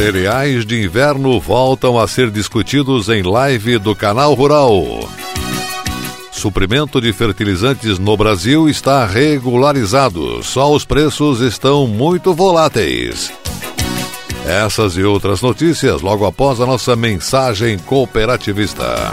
Cereais de inverno voltam a ser discutidos em live do Canal Rural. Suprimento de fertilizantes no Brasil está regularizado, só os preços estão muito voláteis. Essas e outras notícias logo após a nossa mensagem cooperativista.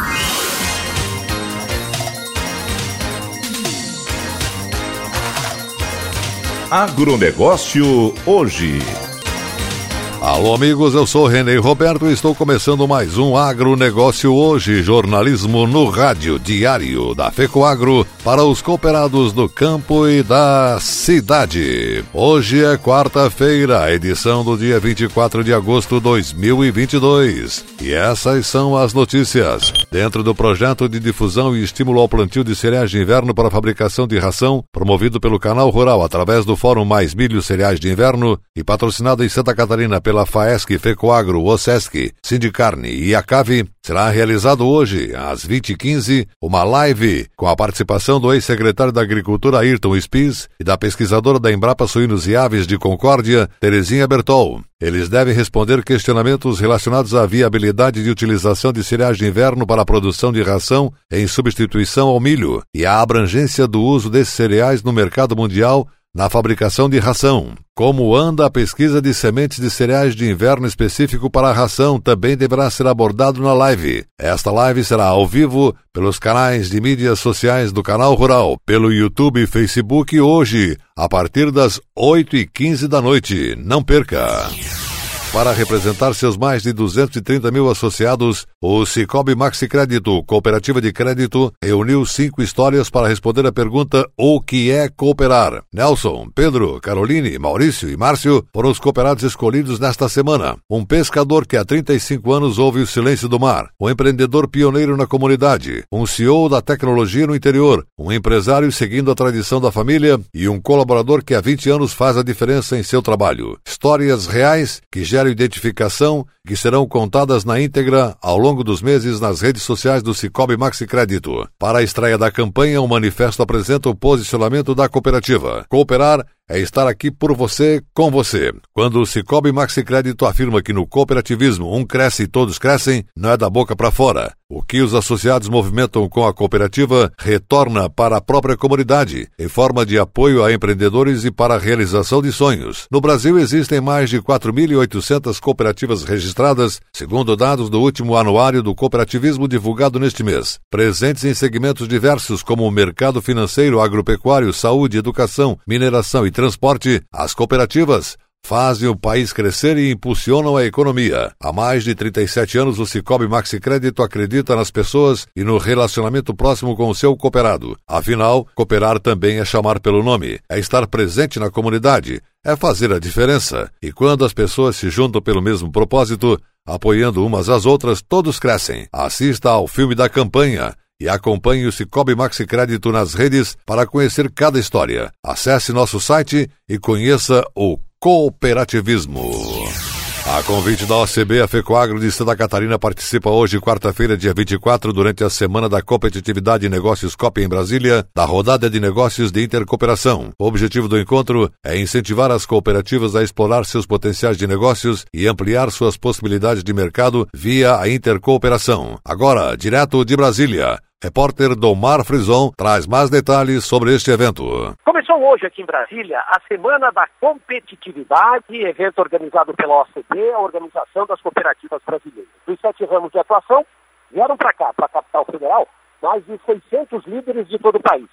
Agronegócio hoje. Alô, amigos, eu sou Renê Roberto e estou começando mais um Agronegócio Hoje, jornalismo no rádio diário da FECOAGRO para os cooperados do campo e da cidade. Hoje é quarta-feira, edição do dia 24 de agosto de 2022. E essas são as notícias. Dentro do projeto de difusão e estímulo ao plantio de cereais de inverno para a fabricação de ração, promovido pelo Canal Rural através do Fórum Mais Milho Cereais de Inverno e patrocinado em Santa Catarina pela FAESC, FECOAGRO, OSESC, Sindicarne e Acave, será realizado hoje, às 20h15, uma live com a participação do ex-secretário da Agricultura Ayrton Spies e da pesquisadora da Embrapa Suínos e Aves de Concórdia, Terezinha Bertol. Eles devem responder questionamentos relacionados à viabilidade de utilização de cereais de inverno para a produção de ração em substituição ao milho e à abrangência do uso desses cereais no mercado mundial na fabricação de ração. Como anda a pesquisa de sementes de cereais de inverno específico para a ração também deverá ser abordado na live. Esta live será ao vivo pelos canais de mídias sociais do Canal Rural, pelo YouTube e Facebook hoje, a partir das 8 e 15 da noite. Não perca! Para representar seus mais de 230 mil associados, o Cicobi Maxi Crédito, cooperativa de crédito, reuniu cinco histórias para responder a pergunta O que é cooperar? Nelson, Pedro, Caroline, Maurício e Márcio foram os cooperados escolhidos nesta semana. Um pescador que há 35 anos ouve o silêncio do mar, um empreendedor pioneiro na comunidade, um CEO da tecnologia no interior, um empresário seguindo a tradição da família e um colaborador que há 20 anos faz a diferença em seu trabalho. Histórias reais que geram identificação que serão contadas na íntegra ao longo dos meses nas redes sociais do Cicobi Maxi Crédito. Para a estreia da campanha, o manifesto apresenta o posicionamento da cooperativa. Cooperar é estar aqui por você, com você. Quando o Cicobi Maxi Crédito afirma que no cooperativismo um cresce e todos crescem, não é da boca para fora. O que os associados movimentam com a cooperativa retorna para a própria comunidade, em forma de apoio a empreendedores e para a realização de sonhos. No Brasil existem mais de 4.800 cooperativas registradas, segundo dados do último anuário do cooperativismo divulgado neste mês. Presentes em segmentos diversos como o mercado financeiro, agropecuário, saúde, educação, mineração e transporte, as cooperativas fazem o país crescer e impulsionam a economia. Há mais de 37 anos, o Cicobi Maxi Crédito acredita nas pessoas e no relacionamento próximo com o seu cooperado. Afinal, cooperar também é chamar pelo nome, é estar presente na comunidade, é fazer a diferença. E quando as pessoas se juntam pelo mesmo propósito, apoiando umas às outras, todos crescem. Assista ao filme da campanha e acompanhe o Cicobi Maxi Crédito nas redes para conhecer cada história. Acesse nosso site e conheça o cooperativismo. A convite da OCB, a FECOAGRO de Santa Catarina participa hoje, quarta-feira, dia 24, durante a Semana da Competitividade e Negócios COP em Brasília, da rodada de negócios de intercooperação. O objetivo do encontro é incentivar as cooperativas a explorar seus potenciais de negócios e ampliar suas possibilidades de mercado via a intercooperação. Agora, direto de Brasília, Repórter Domar Frison traz mais detalhes sobre este evento. Começou hoje aqui em Brasília a Semana da Competitividade, evento organizado pela OCDE, a Organização das Cooperativas Brasileiras. Dos sete ramos de atuação, vieram para cá, para a capital federal, mais de 600 líderes de todo o país.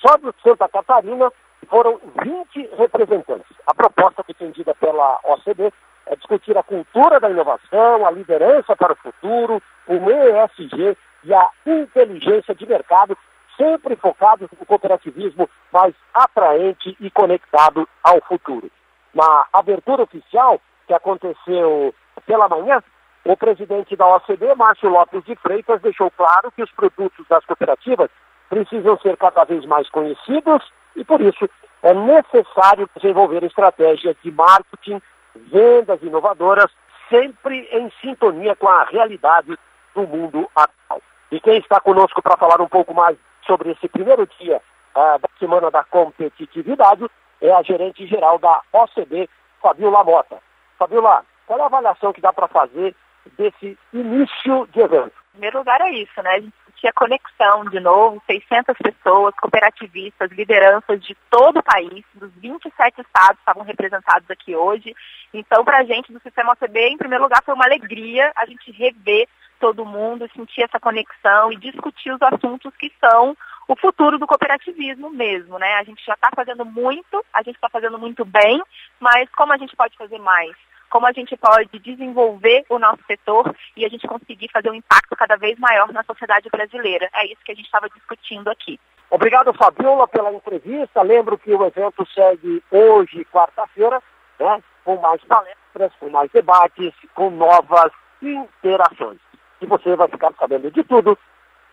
Só de Santa Catarina foram 20 representantes. A proposta defendida pela OCDE é discutir a cultura da inovação, a liderança para o futuro, o ESG e a inteligência de mercado, sempre focados no cooperativismo mais atraente e conectado ao futuro. Na abertura oficial, que aconteceu pela manhã, o presidente da OCDE, Márcio Lopes de Freitas, deixou claro que os produtos das cooperativas precisam ser cada vez mais conhecidos e, por isso, é necessário desenvolver estratégias de marketing, vendas inovadoras, sempre em sintonia com a realidade do mundo atual. E quem está conosco para falar um pouco mais sobre esse primeiro dia uh, da Semana da Competitividade é a gerente geral da OCB, Fabiola Mota. Fabiola, qual é a avaliação que dá para fazer desse início de evento? Em primeiro lugar é isso, né? A gente tinha conexão de novo, 600 pessoas, cooperativistas, lideranças de todo o país, dos 27 estados estavam representados aqui hoje. Então, para a gente do Sistema OCB, em primeiro lugar, foi uma alegria a gente rever todo mundo, sentir essa conexão e discutir os assuntos que são o futuro do cooperativismo mesmo, né? A gente já está fazendo muito, a gente está fazendo muito bem, mas como a gente pode fazer mais? Como a gente pode desenvolver o nosso setor e a gente conseguir fazer um impacto cada vez maior na sociedade brasileira? É isso que a gente estava discutindo aqui. Obrigado, Fabiola, pela entrevista. Lembro que o evento segue hoje, quarta-feira, né, com mais palestras, com mais debates, com novas interações e você vai ficar sabendo de tudo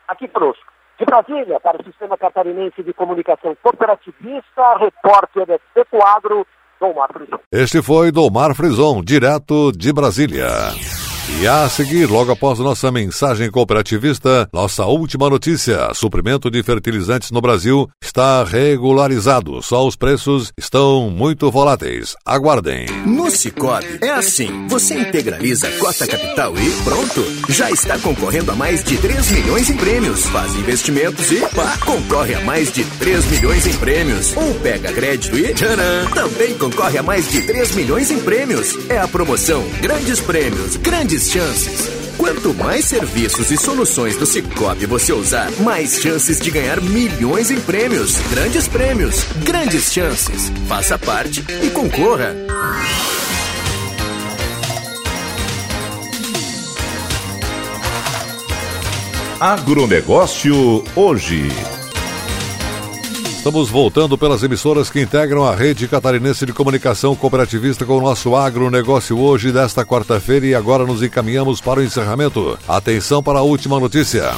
aqui conosco. De Brasília, para o Sistema Catarinense de Comunicação Cooperativista, repórter Pecoagro, Domar Frison. Este foi Domar Frison, direto de Brasília. E a seguir, logo após nossa mensagem cooperativista, nossa última notícia: suprimento de fertilizantes no Brasil está regularizado. Só os preços estão muito voláteis. Aguardem. No Cicobi é assim: você integraliza a cota capital e pronto. Já está concorrendo a mais de 3 milhões em prêmios. Faz investimentos e pá, concorre a mais de 3 milhões em prêmios. Ou pega crédito e tcharam, também concorre a mais de 3 milhões em prêmios. É a promoção Grandes Prêmios, Grandes grandes chances. Quanto mais serviços e soluções do Cicobi você usar, mais chances de ganhar milhões em prêmios. Grandes prêmios, grandes chances. Faça parte e concorra. Agronegócio hoje. Estamos voltando pelas emissoras que integram a rede catarinense de comunicação cooperativista com o nosso agronegócio hoje, desta quarta-feira, e agora nos encaminhamos para o encerramento. Atenção para a última notícia.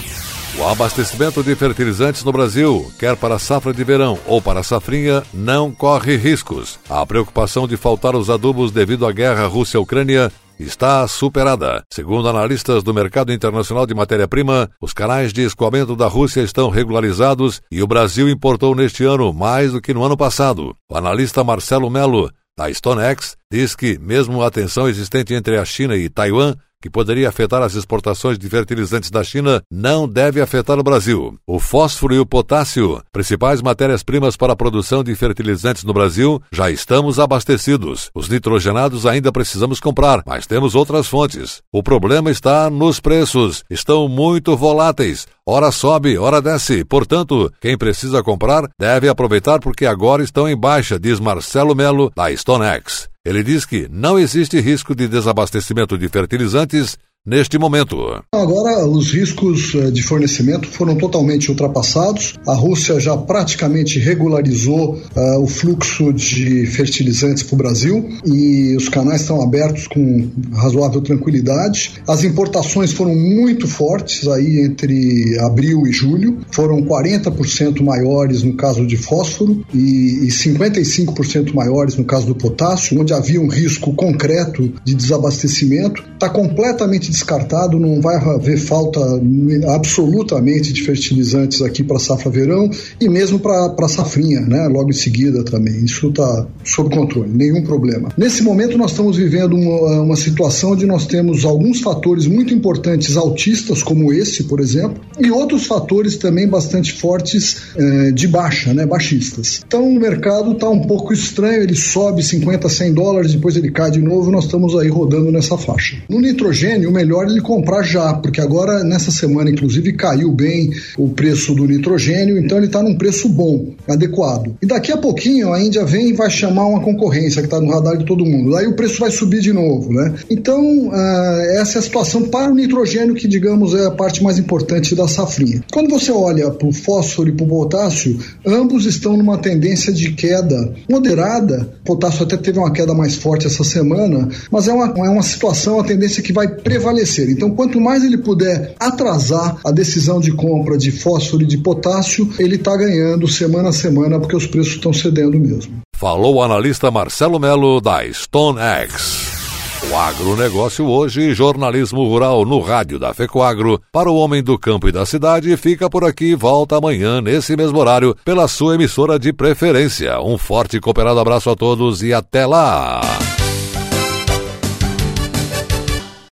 O abastecimento de fertilizantes no Brasil, quer para a safra de verão ou para safrinha, não corre riscos. A preocupação de faltar os adubos devido à guerra Rússia-Ucrânia está superada. Segundo analistas do mercado internacional de matéria-prima, os canais de escoamento da Rússia estão regularizados e o Brasil importou neste ano mais do que no ano passado. O analista Marcelo Melo, da StoneX, diz que, mesmo a tensão existente entre a China e Taiwan, que poderia afetar as exportações de fertilizantes da China, não deve afetar o Brasil. O fósforo e o potássio, principais matérias-primas para a produção de fertilizantes no Brasil, já estamos abastecidos. Os nitrogenados ainda precisamos comprar, mas temos outras fontes. O problema está nos preços. Estão muito voláteis. Ora sobe, ora desce. Portanto, quem precisa comprar deve aproveitar porque agora estão em baixa, diz Marcelo Melo, da StoneX. Ele diz que não existe risco de desabastecimento de fertilizantes neste momento. Agora, os riscos eh, de fornecimento foram totalmente ultrapassados. A Rússia já praticamente regularizou uh, o fluxo de fertilizantes para o Brasil e os canais estão abertos com razoável tranquilidade. As importações foram muito fortes aí entre abril e julho, foram 40% maiores no caso de fósforo e, e 55% maiores no caso do potássio, onde havia um risco concreto de desabastecimento. Está completamente descartado, não vai haver falta absolutamente de fertilizantes aqui para safra verão e mesmo para safrinha, né? Logo em seguida também. Isso está sob controle, nenhum problema. Nesse momento nós estamos vivendo uma, uma situação onde nós temos alguns fatores muito importantes altistas, como esse, por exemplo, e outros fatores também bastante fortes eh, de baixa, né? Baixistas. Então o mercado está um pouco estranho, ele sobe 50, 100 dólares, depois ele cai de novo, nós estamos aí rodando nessa faixa. No nitrogênio, o melhor ele comprar já, porque agora nessa semana, inclusive, caiu bem o preço do nitrogênio, então ele está num preço bom, adequado. E daqui a pouquinho a Índia vem e vai chamar uma concorrência que está no radar de todo mundo. Aí o preço vai subir de novo, né? Então, uh, essa é a situação para o nitrogênio, que digamos é a parte mais importante da safrinha. Quando você olha para o fósforo e para o potássio, ambos estão numa tendência de queda moderada. O potássio até teve uma queda mais forte essa semana, mas é uma, é uma situação, a tendência que vai prevalecer. Então, quanto mais ele puder atrasar a decisão de compra de fósforo e de potássio, ele está ganhando semana a semana porque os preços estão cedendo mesmo. Falou o analista Marcelo Melo da StoneX. O agronegócio hoje, jornalismo rural no rádio da FECOAGro, para o homem do campo e da cidade, fica por aqui volta amanhã, nesse mesmo horário, pela sua emissora de preferência. Um forte e cooperado abraço a todos e até lá!